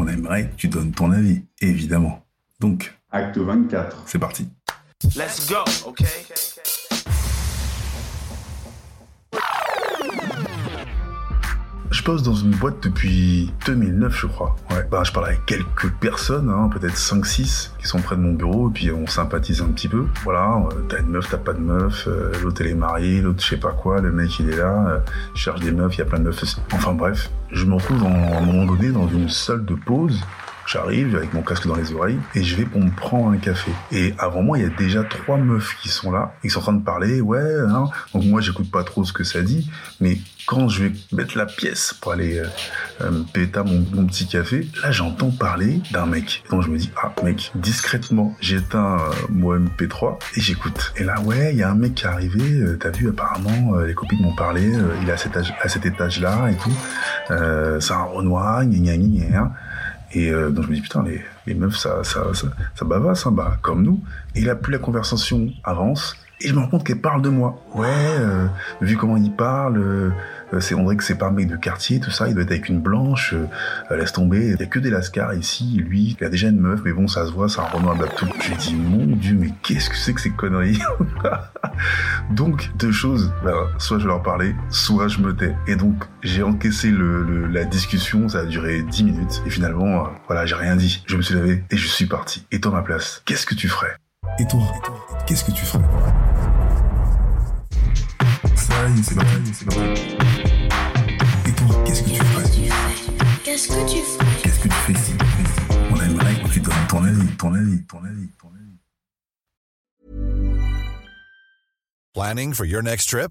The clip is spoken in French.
on aimerait que tu donnes ton avis, évidemment. Donc, Acte 24. c'est parti. Let's go, okay? Je bosse dans une boîte depuis 2009, je crois. Ouais. Bah, je parle avec quelques personnes, hein, peut-être 5-6, qui sont près de mon bureau, et puis on sympathise un petit peu. Voilà, euh, t'as une meuf, t'as pas de meuf, euh, l'autre elle est mariée, l'autre je sais pas quoi, le mec il est là, euh, je cherche des meufs, il y a plein de meufs. Enfin bref, je me retrouve dans- à un moment donné dans une salle de pause. J'arrive avec mon casque dans les oreilles et je vais pour me prendre un café. Et avant moi, il y a déjà trois meufs qui sont là, ils sont en train de parler, ouais, hein. donc moi j'écoute pas trop ce que ça dit, mais quand je vais mettre la pièce pour aller euh, euh, me péter mon, mon petit café, là j'entends parler d'un mec. Donc je me dis, ah mec, discrètement, j'éteins euh, mon MP3 et j'écoute. Et là, ouais, il y a un mec qui est arrivé, euh, t'as vu apparemment, euh, les copines m'ont parlé, euh, il est à cet, âge, à cet étage-là et tout, euh, c'est un Renoir, gna gna gna gna. Et euh, donc je me dis putain les, les meufs ça ça ça, ça bavasse hein, bah comme nous. Et là plus la conversation avance et je me rends compte qu'elle parle de moi. Ouais, euh, vu comment il parle, euh, euh, c'est on dirait que c'est pas un mec de quartier tout ça. Il doit être avec une blanche. euh, laisse tomber. Il y a que des lascars ici. Lui, il a déjà une meuf, mais bon ça se voit, c'est un Renoir Babtou. J'ai dit mon dieu mais qu'est-ce que c'est que ces conneries? Donc deux choses. Ben, soit je leur parlais, soit je me tais. Et donc j'ai encaissé la discussion. Ça a duré 10 minutes. Et finalement, voilà, j'ai rien dit. Je me suis levé et je suis parti. Et toi, ma place, qu'est-ce que tu ferais? Et toi, qu'est-ce que tu ferais Ça y est, c'est parti, c'est parti. Et toi, qu'est-ce que tu ferais Qu'est-ce que tu fais Qu'est-ce que tu fais ici On aimerait que tu donnes ton avis, ton avis, ton avis, ton avis. Planning for your next trip?